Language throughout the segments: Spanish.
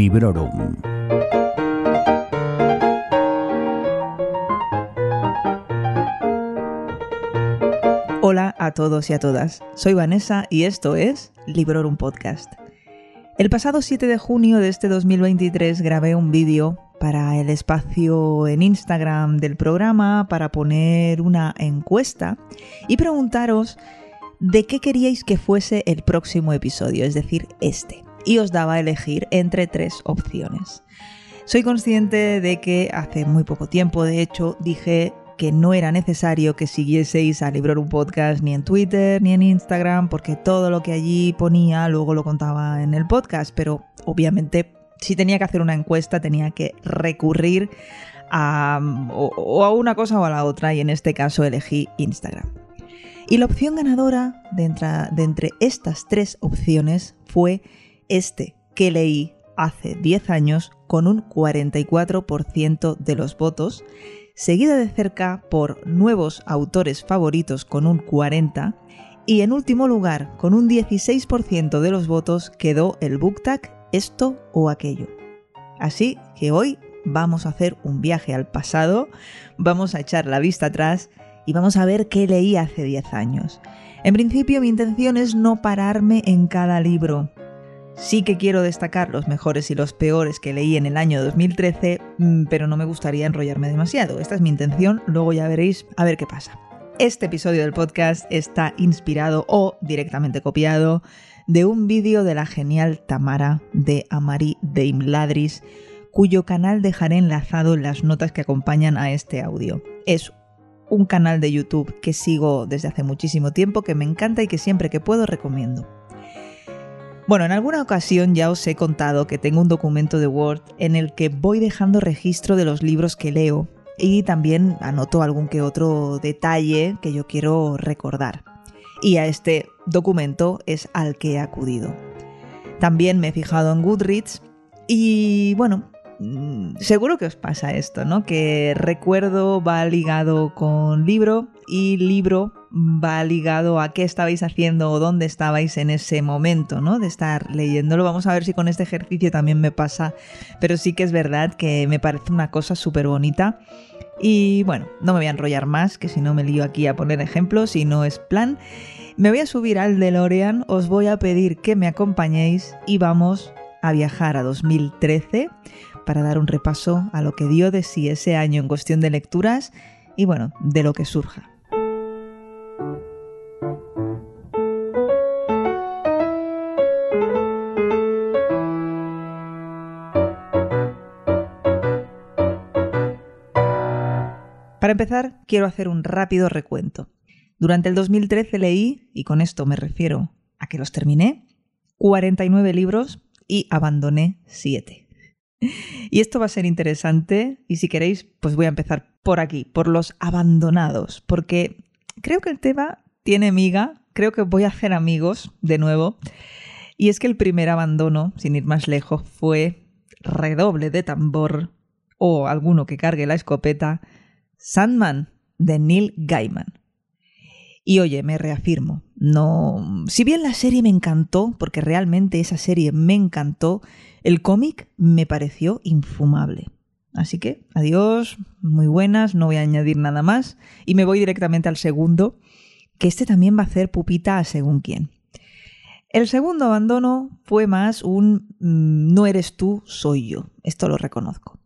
Librorum. Hola a todos y a todas, soy Vanessa y esto es Librorum Podcast. El pasado 7 de junio de este 2023 grabé un vídeo para el espacio en Instagram del programa para poner una encuesta y preguntaros de qué queríais que fuese el próximo episodio, es decir, este. Y os daba a elegir entre tres opciones. Soy consciente de que hace muy poco tiempo, de hecho, dije que no era necesario que siguieseis a Librar un podcast ni en Twitter ni en Instagram, porque todo lo que allí ponía luego lo contaba en el podcast, pero obviamente si tenía que hacer una encuesta tenía que recurrir a o, a una cosa o a la otra y en este caso elegí Instagram. Y la opción ganadora de entre, estas tres opciones fue este que leí hace 10 años con un 44% de los votos, seguida de cerca por nuevos autores favoritos con un 40% y en último lugar, con un 16% de los votos, quedó el BookTag esto o aquello. Así que hoy vamos a hacer un viaje al pasado, vamos a echar la vista atrás y vamos a ver qué leí hace 10 años. En principio mi intención es no pararme en cada libro. Sí que quiero destacar los mejores y los peores que leí en el año 2013, mm, pero no me gustaría enrollarme demasiado. Esta es mi intención, luego ya veréis a ver qué pasa. Este episodio del podcast está inspirado o directamente copiado de un vídeo de la genial Tamara de Amari Deimladris, cuyo canal dejaré enlazado en las notas que acompañan a este audio. Es un canal de YouTube que sigo desde hace muchísimo tiempo, que me encanta y que siempre que puedo recomiendo. Bueno, en alguna ocasión ya os he contado que tengo un documento de Word en el que voy dejando registro de los libros que leo y también anoto algún que otro detalle que yo quiero recordar. Y a este documento es al que he acudido. También me he fijado en Goodreads y bueno, Mm, seguro que os pasa esto, ¿no? Que recuerdo va ligado con libro y libro va ligado a qué estabais haciendo o dónde estabais en ese momento, ¿no? De estar leyéndolo. Vamos a ver si con este ejercicio también me pasa, pero sí que es verdad que me parece una cosa súper bonita. Y bueno, no me voy a enrollar más, que si no me lío aquí a poner ejemplos y no es plan. Me voy a subir al DeLorean, os voy a pedir que me acompañéis y vamos a viajar a 2013 para dar un repaso a lo que dio de sí ese año en cuestión de lecturas y bueno, de lo que surja. Para empezar, quiero hacer un rápido recuento. Durante el 2013 leí, y con esto me refiero a que los terminé, 49 libros y abandoné 7. Y esto va a ser interesante y si queréis, pues voy a empezar por aquí, por los abandonados, porque creo que el tema tiene miga, creo que voy a hacer amigos de nuevo. Y es que el primer abandono, sin ir más lejos, fue redoble de tambor o alguno que cargue la escopeta, Sandman de Neil Gaiman. Y oye, me reafirmo, no, si bien la serie me encantó, porque realmente esa serie me encantó, el cómic me pareció infumable. Así que, adiós, muy buenas, no voy a añadir nada más y me voy directamente al segundo, que este también va a hacer pupita a según quién. El segundo abandono fue más un mm, no eres tú, soy yo. Esto lo reconozco.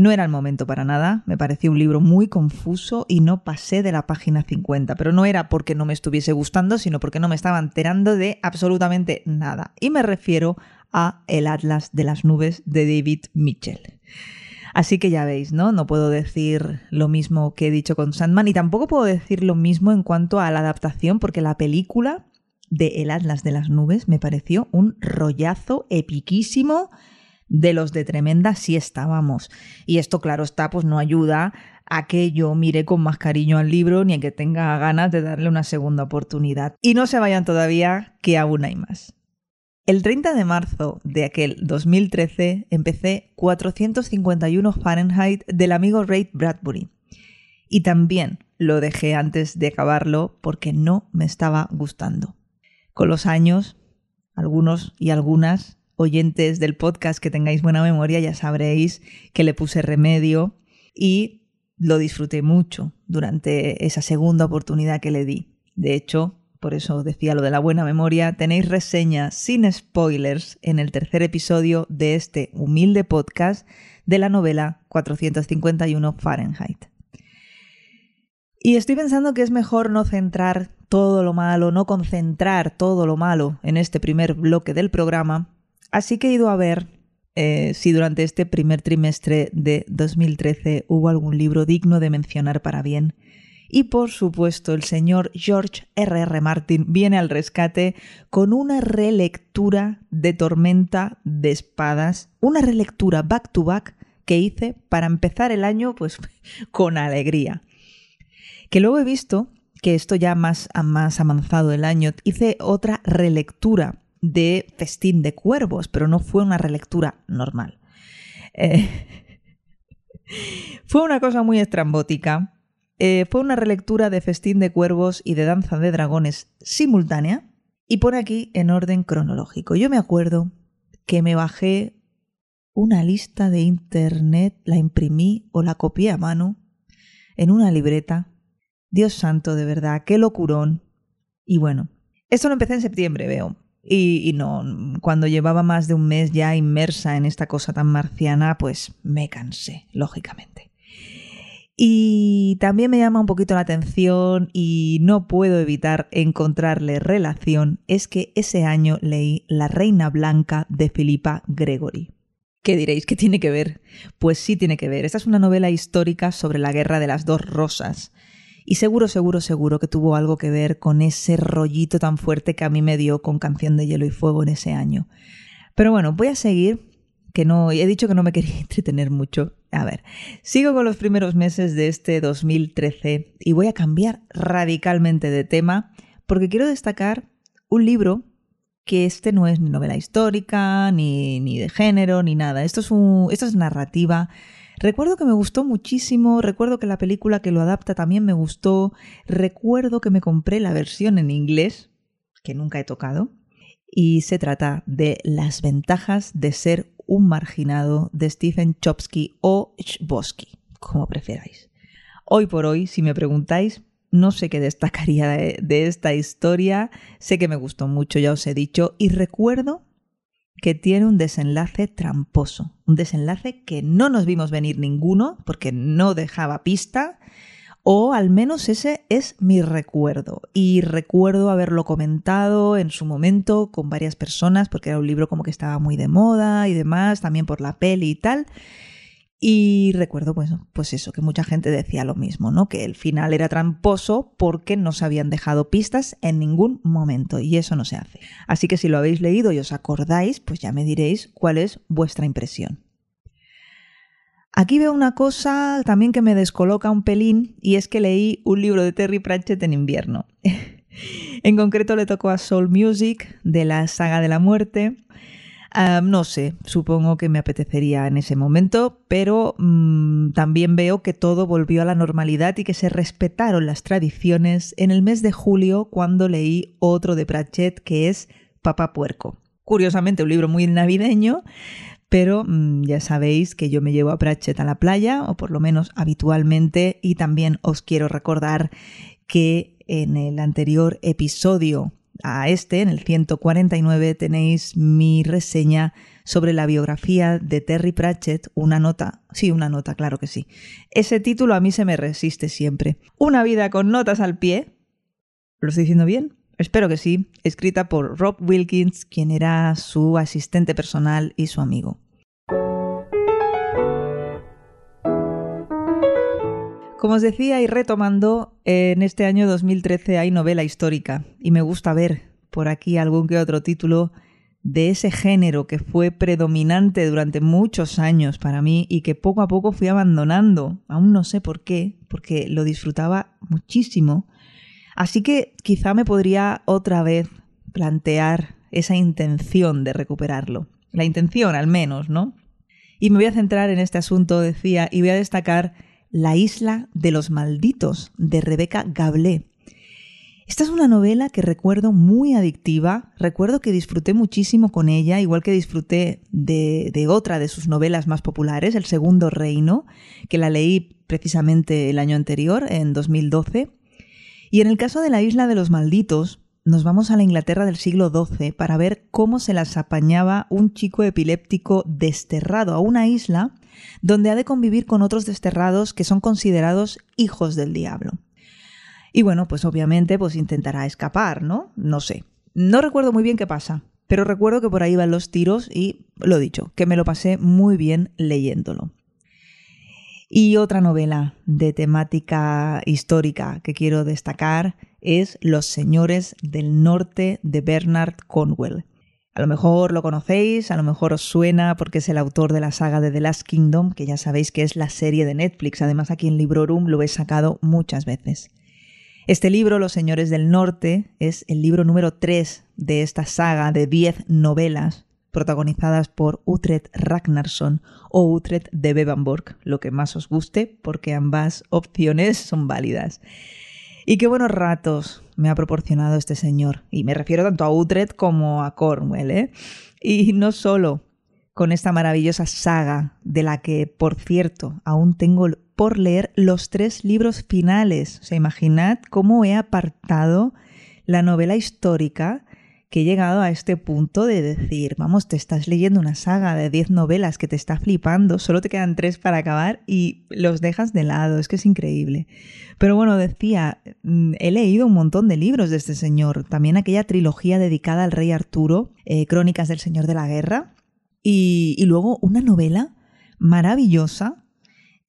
No era el momento para nada, me pareció un libro muy confuso y no pasé de la página 50, pero no era porque no me estuviese gustando, sino porque no me estaba enterando de absolutamente nada. Y me refiero a El Atlas de las Nubes de David Mitchell. Así que ya veis, ¿no? No puedo decir lo mismo que he dicho con Sandman y tampoco puedo decir lo mismo en cuanto a la adaptación porque la película de El Atlas de las Nubes me pareció un rollazo epiquísimo de los de tremenda si estábamos. Y esto, claro está, pues no ayuda a que yo mire con más cariño al libro ni a que tenga ganas de darle una segunda oportunidad. Y no se vayan todavía, que aún hay más. El 30 de marzo de aquel 2013 empecé 451 Fahrenheit del amigo Ray Bradbury. Y también lo dejé antes de acabarlo porque no me estaba gustando. Con los años, algunos y algunas oyentes del podcast que tengáis buena memoria ya sabréis que le puse remedio y lo disfruté mucho durante esa segunda oportunidad que le di. De hecho, por eso decía lo de la buena memoria, tenéis reseña sin spoilers en el tercer episodio de este humilde podcast de la novela 451 Fahrenheit. Y estoy pensando que es mejor no centrar todo lo malo, no concentrar todo lo malo en este primer bloque del programa, así que he ido a ver eh, si durante este primer trimestre de 2013 hubo algún libro digno de mencionar para bien y por supuesto, el señor George R. R. Martin viene al rescate con una relectura de Tormenta de Espadas, una relectura back to back que hice para empezar el año pues con alegría. Que luego he visto que esto ya más, más avanzado el año, hice otra relectura de Festín de Cuervos, pero no fue una relectura normal. Eh, fue una cosa muy estrambótica eh, fue una relectura de Festín de Cuervos y de Danza de Dragones simultánea y por aquí en orden cronológico. Yo me acuerdo que me bajé una lista de internet, la imprimí o la copié a mano en una libreta. Dios santo, de verdad, qué locurón. Y bueno, esto lo empecé en septiembre, veo. Y, no, cuando llevaba más de un mes ya inmersa en esta cosa tan marciana, pues me cansé, lógicamente. Y también me llama un poquito la atención y no puedo evitar encontrarle relación, es que ese año leí La Reina Blanca de Filipa Gregory. ¿Qué diréis? ¿Qué tiene que ver? Pues sí tiene que ver. Esta es una novela histórica sobre la Guerra de las Dos Rosas. Y seguro, seguro, seguro que tuvo algo que ver con ese rollito tan fuerte que a mí me dio con Canción de Hielo y Fuego en ese año. Pero bueno, voy a seguir que no, he dicho que no me quería entretener mucho. A ver, sigo con los primeros meses de este 2013 y voy a cambiar radicalmente de tema porque quiero destacar un libro que este no es ni novela histórica, ni, ni de género, ni nada. Esto es, un, esto es narrativa. Recuerdo que me gustó muchísimo, recuerdo que la película que lo adapta también me gustó, recuerdo que me compré la versión en inglés, que nunca he tocado, y se trata de las ventajas de ser un marginado de Stephen Chopsky o Chbosky, como preferáis. Hoy por hoy, si me preguntáis, no sé qué destacaría de, de, esta historia, sé que me gustó mucho, ya os he dicho, y recuerdo que tiene un desenlace tramposo, un desenlace que no nos vimos venir ninguno, porque no dejaba pista, o al menos ese es mi recuerdo. Y recuerdo haberlo comentado en su momento con varias personas, porque era un libro como que estaba muy de moda y demás, también por la peli y tal. Y recuerdo, pues, pues eso, que mucha gente decía lo mismo, ¿no? Que el final era tramposo porque no se habían dejado pistas en ningún momento y eso no se hace. Así que si lo habéis leído y os acordáis, pues ya me diréis cuál es vuestra impresión. Aquí veo una cosa también que me descoloca un pelín y es que leí un libro de Terry Pratchett en invierno. en concreto le tocó a Soul Music de la saga de la muerte. No sé, supongo que me apetecería en ese momento, pero mm, también veo que todo volvió a la normalidad y que se respetaron las tradiciones en el mes de julio cuando leí otro de Pratchett que es Papá Puerco. Curiosamente, un libro muy navideño, pero mm, ya sabéis que yo me llevo a Pratchett a la playa, o por lo menos habitualmente, y también os quiero recordar que en el anterior episodio a este, en el 149, tenéis mi reseña sobre la biografía de Terry Pratchett, una nota, sí, una nota, claro que sí. Ese título a mí se me resiste siempre. Una vida con notas al pie. ¿Lo estoy diciendo bien? Espero que sí, escrita por Rob Wilkins, quien era su asistente personal y su amigo. Como os decía y retomando, en este año 2013 hay novela histórica y me gusta ver por aquí algún que otro título de ese género que fue predominante durante muchos años para mí y que poco a poco fui abandonando. Aún no sé por qué, porque lo disfrutaba muchísimo Así que quizá me podría otra vez plantear esa intención de recuperarlo. La intención, al menos, ¿no? Y me voy a centrar en este asunto, decía, y voy a destacar La isla de los malditos de Rebeca Gablé. Esta es una novela que recuerdo muy adictiva, recuerdo que disfruté muchísimo con ella, igual que disfruté de, de, otra de sus novelas más populares, El Segundo Reino, que la leí precisamente el año anterior, en 2012. Y en el caso de la Isla de los Malditos, nos vamos a la Inglaterra del siglo XII para ver cómo se las apañaba un chico epiléptico desterrado a una isla donde ha de convivir con otros desterrados que son considerados hijos del diablo. Y bueno, pues obviamente pues intentará escapar, ¿no? No sé. No recuerdo muy bien qué pasa, pero recuerdo que por ahí van los tiros y lo dicho, que me lo pasé muy bien leyéndolo. Y otra novela de temática histórica que quiero destacar es Los Señores del Norte de Bernard Conwell. A lo mejor lo conocéis, a lo mejor os suena porque es el autor de la saga de The Last Kingdom, que ya sabéis que es la serie de Netflix. Además, aquí en Librorum lo he sacado muchas veces. Este libro, Los Señores del Norte, es el libro número 3 de esta saga de 10 novelas protagonizadas por Utrecht Ragnarsson o Utrecht de Bevanborg, lo que más os guste, porque ambas opciones son válidas. Y qué buenos ratos me ha proporcionado este señor. Y me refiero tanto a Utrecht como a Cornwell. ¿eh? Y no solo con esta maravillosa saga, de la que, por cierto, aún tengo por leer los tres libros finales. O sea, imaginad cómo he apartado la novela histórica que he llegado a este punto de decir, vamos, te estás leyendo una saga de 10 novelas que te está flipando, solo te quedan tres para acabar y los dejas de lado, es que es increíble. Pero bueno, decía, mm, he leído un montón de libros de este señor, también aquella trilogía dedicada al rey Arturo, eh, Crónicas del Señor de la Guerra, y, luego una novela maravillosa,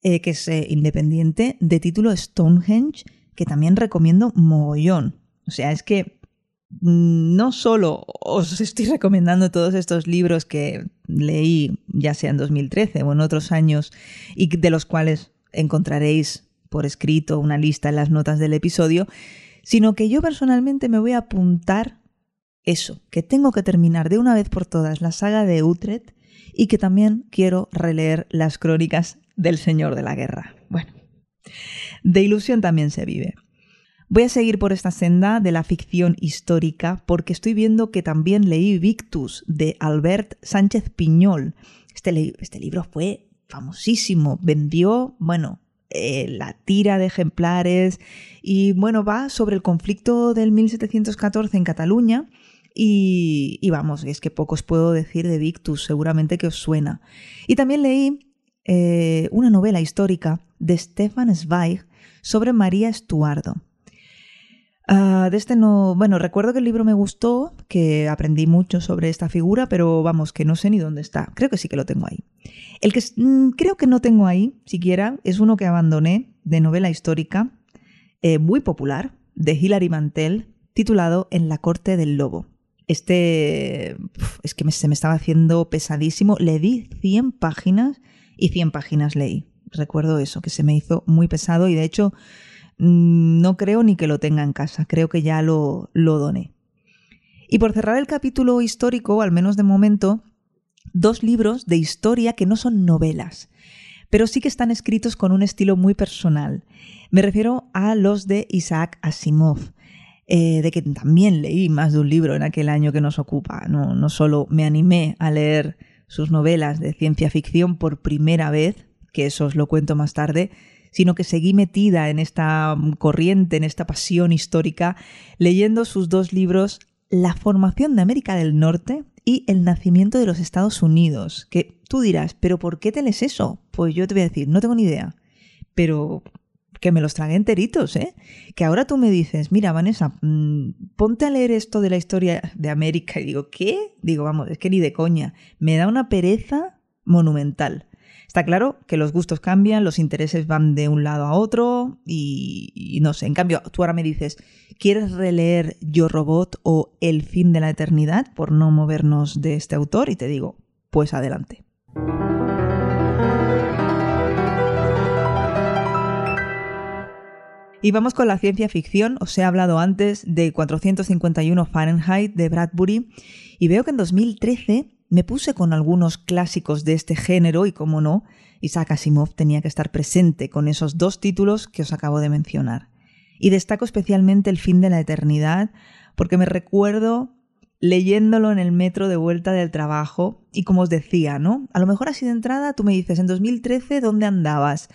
eh, que es eh, independiente, de título Stonehenge, que también recomiendo mogollón. O sea, es que no solo os estoy recomendando todos estos libros que leí ya sea en 2013 o en otros años y de los cuales encontraréis por escrito una lista en las notas del episodio, sino que yo personalmente me voy a apuntar eso, que tengo que terminar de una vez por todas la saga de Utrecht y que también quiero releer las crónicas del Señor de la Guerra. Bueno, de ilusión también se vive. Voy a seguir por esta senda de la ficción histórica porque estoy viendo que también leí Victus de Albert Sánchez Piñol. Este, este libro fue famosísimo, vendió, bueno, eh, la tira de ejemplares y bueno, va sobre el conflicto del 1714 en Cataluña y, vamos, es que poco puedo decir de Victus, seguramente que os suena. Y también leí eh, una novela histórica de Stefan Zweig sobre María Estuardo. Ah, de este no, bueno, recuerdo que el libro me gustó, que aprendí mucho sobre esta figura, pero vamos, que no sé ni dónde está. Creo que sí que lo tengo ahí. El que mm, creo que no tengo ahí, siquiera, es uno que abandoné de novela histórica, eh, muy popular, de Hilary Mantel, titulado En la corte del lobo. Este es que se me estaba haciendo pesadísimo. Le di 100 páginas y 100 páginas leí. Recuerdo eso, que se me hizo muy pesado y de hecho no creo ni que lo tenga en casa, creo que ya lo, lo doné. Y por cerrar el capítulo histórico, al menos de momento, dos libros de historia que no son novelas, pero sí que están escritos con un estilo muy personal. Me refiero a los de Isaac Asimov, eh, de que también leí más de un libro en aquel año que nos ocupa. No, no solo me animé a leer sus novelas de ciencia ficción por primera vez, que eso os lo cuento más tarde, sino que seguí metida en esta corriente, en esta pasión histórica, leyendo sus dos libros La formación de América del Norte y El nacimiento de los Estados Unidos. Que tú dirás, ¿pero por qué te lees eso? Pues yo te voy a decir, no tengo ni idea. Pero que me los tragué enteritos, ¿eh? Que ahora tú me dices, mira, Vanessa, mm, ponte a leer esto de la historia de América. Y digo, ¿qué? Digo, vamos, es que ni de coña. Me da una pereza monumental. Está claro que los gustos cambian, los intereses van de un lado a otro y, no sé, en cambio tú ahora me dices, ¿quieres releer Yo Robot o El fin de la eternidad por no movernos de este autor? Y te digo, pues adelante. Y vamos con la ciencia ficción. Os he hablado antes de 451 Fahrenheit de Bradbury y veo que en 2013 me puse con algunos clásicos de este género y, como no, Isaac Asimov tenía que estar presente con esos dos títulos que os acabo de mencionar. Y destaco especialmente El fin de la eternidad, porque me recuerdo leyéndolo en el metro de vuelta del trabajo y como os decía, ¿no? A lo mejor así de entrada tú me dices, en 2013, ¿dónde andabas?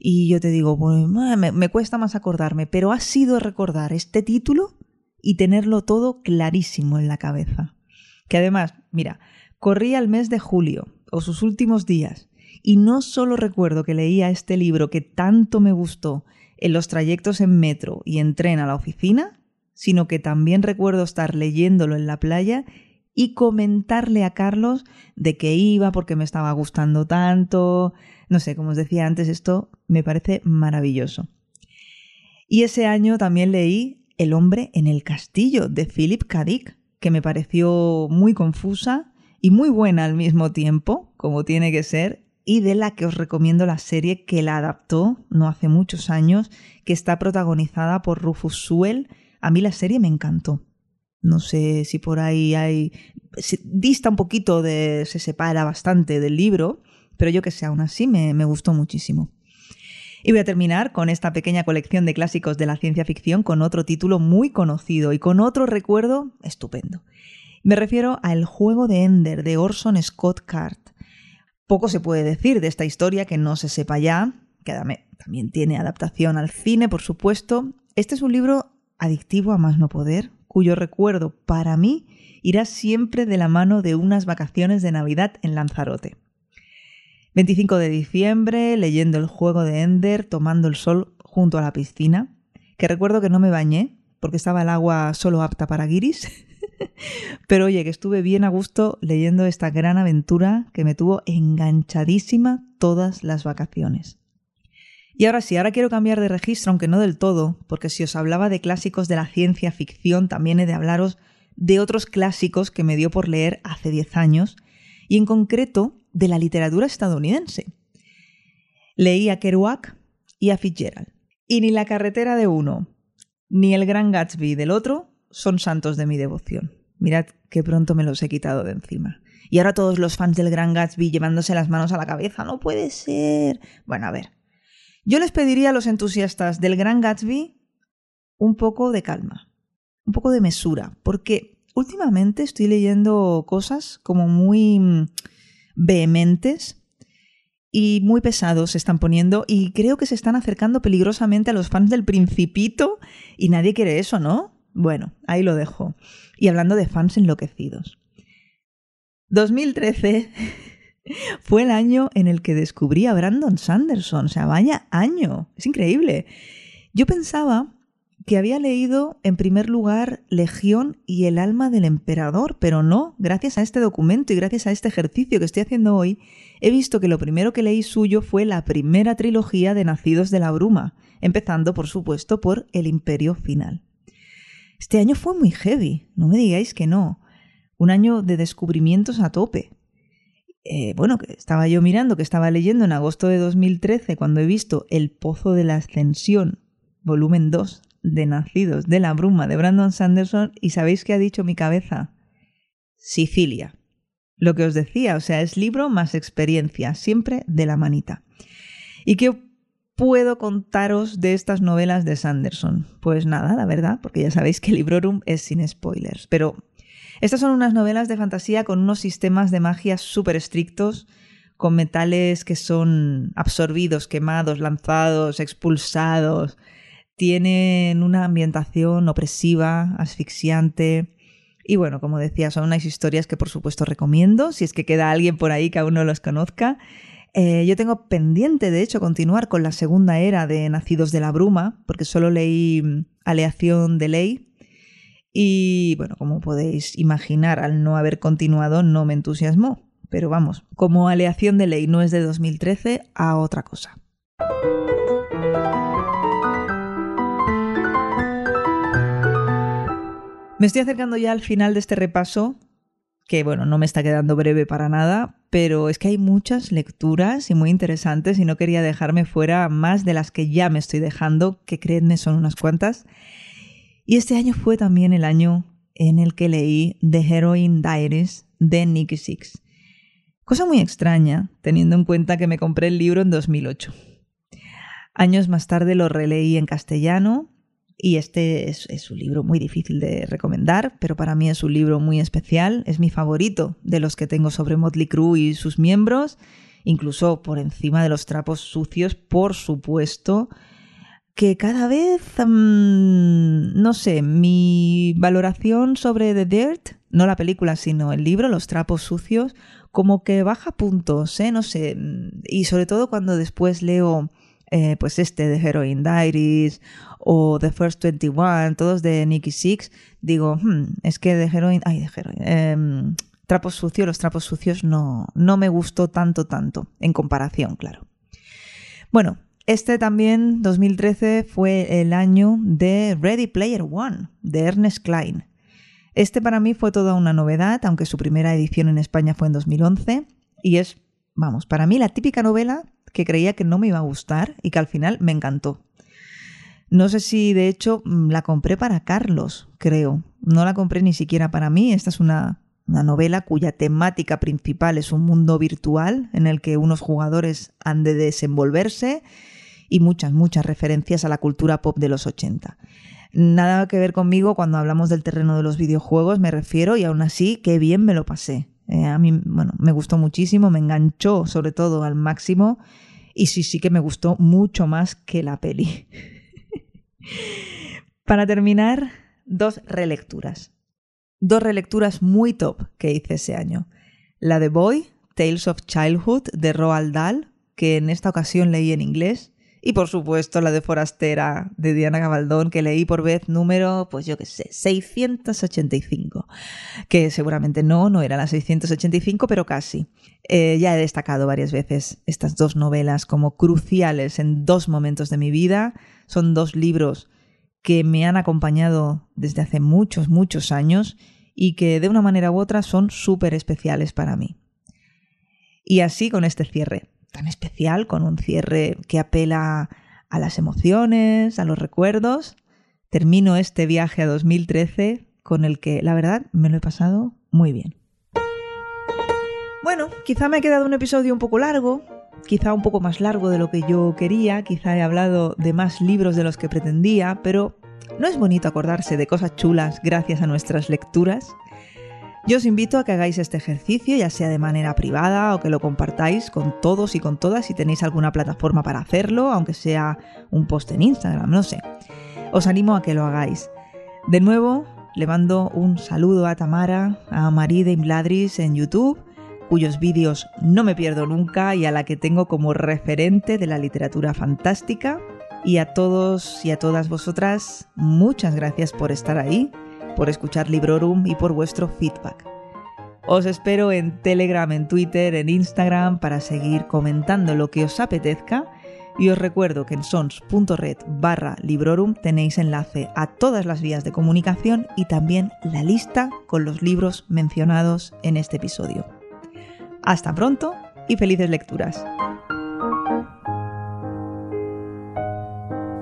Y yo te digo, pues, me, me cuesta más acordarme, pero ha sido recordar este título y tenerlo todo clarísimo en la cabeza. Que además, mira, corría el mes de julio, o sus últimos días, y no solo recuerdo que leía este libro que tanto me gustó en los trayectos en metro y en tren a la oficina, sino que también recuerdo estar leyéndolo en la playa y comentarle a Carlos de qué iba, porque me estaba gustando tanto. No sé, como os decía antes, esto me parece maravilloso. Y ese año también leí El hombre en el castillo de Philip K. Que me pareció muy confusa y muy buena al mismo tiempo, como tiene que ser, y de la que os recomiendo la serie que la adaptó no hace muchos años, que está protagonizada por Rufus Sewell a mí la serie me encantó. No sé si por ahí hay... dista un poquito de... se separa bastante del libro, pero yo que sé, aún así me, me gustó muchísimo. Y voy a terminar con esta pequeña colección de clásicos de la ciencia ficción con otro título muy conocido y con otro recuerdo estupendo. Me refiero a El juego de Ender de Orson Scott Card. Poco se puede decir de esta historia que no se sepa ya, que también tiene adaptación al cine, por supuesto. Este es un libro adictivo a más no poder, cuyo recuerdo para mí irá siempre de la mano de unas vacaciones de Navidad en Lanzarote. 25 de diciembre, leyendo el juego de Ender, tomando el sol junto a la piscina, que recuerdo que no me bañé porque estaba el agua solo apta para guiris, pero oye, que estuve bien a gusto leyendo esta gran aventura que me tuvo enganchadísima todas las vacaciones. Y ahora sí, ahora quiero cambiar de registro, aunque no del todo, porque si os hablaba de clásicos de la ciencia ficción, también he de hablaros de otros clásicos que me dio por leer hace 10 años, y en concreto de la literatura estadounidense. Leí a Kerouac y a Fitzgerald. Y ni la carretera de uno, ni el gran Gatsby del otro son santos de mi devoción. Mirad qué pronto me los he quitado de encima. Y ahora todos los fans del gran Gatsby llevándose las manos a la cabeza. No puede ser. Bueno, a ver, yo les pediría a los entusiastas del Gran Gatsby un poco de calma, un poco de mesura, porque últimamente estoy leyendo cosas como muy mm, vehementes y muy pesados se están poniendo y creo que se están acercando peligrosamente a los fans del principito y nadie quiere eso, ¿no? Bueno, ahí lo dejo. Y hablando de fans enloquecidos. 2013 Fue el año en el que descubrí a Brandon Sanderson. O sea, vaya año. Es increíble. Yo pensaba que había leído en primer lugar Legión y el alma del emperador, pero no, gracias a este documento y gracias a este ejercicio que estoy haciendo hoy, he visto que lo primero que leí suyo fue la primera trilogía de Nacidos de la Bruma, empezando por supuesto por El Imperio Final. Este año fue muy heavy, no me digáis que no. Un año de descubrimientos a tope. Eh, bueno, que estaba yo mirando, que estaba leyendo en agosto de 2013, cuando he visto El Pozo de la Ascensión, volumen 2, de Nacidos de la Bruma, de Brandon Sanderson, y ¿sabéis qué ha dicho mi cabeza? Sicilia. Lo que os decía, o sea, es libro más experiencia, siempre de la manita. ¿Y qué puedo contaros de estas novelas de Sanderson? Pues nada, la verdad, porque ya sabéis que Librorum es sin spoilers, pero estas son unas novelas de fantasía con unos sistemas de magia súper estrictos, con metales que son absorbidos, quemados, lanzados, expulsados. Tienen una ambientación opresiva, asfixiante. Y bueno, como decía, son unas historias que por supuesto recomiendo, si es que queda alguien por ahí que aún no los conozca. Eh, yo tengo pendiente, de hecho, continuar con la segunda era de Nacidos de la Bruma, porque solo leí mm, Aleación de Ley, y bueno, como podéis imaginar, al no haber continuado no me entusiasmó. Pero vamos, como aleación de ley no es de 2013 a otra cosa. Me estoy acercando ya al final de este repaso, que bueno, no me está quedando breve para nada, pero es que hay muchas lecturas y muy interesantes y no quería dejarme fuera más de las que ya me estoy dejando, que creedme son unas cuantas. Y este año fue también el año en el que leí The Heroine Diaries de Nicky Six. Cosa muy extraña, teniendo en cuenta que me compré el libro en 2008. Años más tarde lo releí en castellano Y este es, un libro muy difícil de recomendar, pero para mí es un libro muy especial. Es mi favorito de los que tengo sobre Motley Crue y sus miembros, incluso por encima de los trapos sucios, por supuesto. Que cada vez, mm, no sé, mi valoración sobre The Dirt, no la película, sino el libro, Los trapos sucios, como que baja puntos, ¿eh? No sé. Y sobre todo cuando después leo eh, pues este de Heroin Diaries o The First 21, todos de Nicky Six, digo, hmm, es que de Heroin, ay, de Heroin, em, trapos sucios, los trapos sucios no, no me gustó tanto, tanto, en comparación, claro. Bueno, este también, 2013, fue el año de Ready Player One, de Ernest Klein. Este para mí fue toda una novedad, aunque su primera edición en España fue en 2011, y es, vamos, para mí la típica novela que creía que no me iba a gustar y que al final me encantó. No sé si de hecho mm, la compré para Carlos, creo. No la compré ni siquiera para mí. Esta es una, novela cuya temática principal es un mundo virtual en el que unos jugadores han de desenvolverse y muchas, muchas referencias a la cultura pop de los 80. Nada que ver conmigo cuando hablamos del terreno de los videojuegos, me refiero, y aún así, qué bien me lo pasé. Eh, a mí, bueno, me gustó muchísimo, me enganchó sobre todo al máximo y sí, sí que me gustó mucho más que la peli. Para terminar, dos relecturas. Dos relecturas muy top que hice ese año. La de Boy, Tales of Childhood, de Roald Dahl, que en esta ocasión leí en inglés, y por supuesto la de Forastera de Diana Gabaldón, que leí por vez número, pues yo qué sé, 685. Que seguramente no, no era la 685, pero casi. Eh, ya he destacado varias veces estas dos novelas como cruciales en dos momentos de mi vida. Son dos libros que me han acompañado desde hace muchos, muchos años y que de una manera u otra son súper especiales para mí. Y así con este cierre tan especial, con un cierre que apela a las emociones, a los recuerdos, termino este viaje a 2013 con el que la verdad me lo he pasado muy bien. Bueno, quizá me ha quedado un episodio un poco largo, quizá un poco más largo de lo que yo quería, quizá he hablado de más libros de los que pretendía, pero ¿no es bonito acordarse de cosas chulas gracias a nuestras lecturas? Yo os invito a que hagáis este ejercicio, ya sea de manera privada o que lo compartáis con todos y con todas si tenéis alguna plataforma para hacerlo, aunque sea un post en Instagram, no sé. Os animo a que lo hagáis. De nuevo, le mando un saludo a Tamara, a Marí de Imladris en YouTube, cuyos vídeos no me pierdo nunca y a la que tengo como referente de la literatura fantástica. Y a todos y a todas vosotras, muchas gracias por estar ahí por escuchar Librorum y por vuestro feedback. Os espero en Telegram, en Twitter, en Instagram para seguir comentando lo que os apetezca y os recuerdo que en sons.red barra Librorum tenéis enlace a todas las vías de comunicación y también la lista con los libros mencionados en este episodio. Hasta pronto y felices lecturas.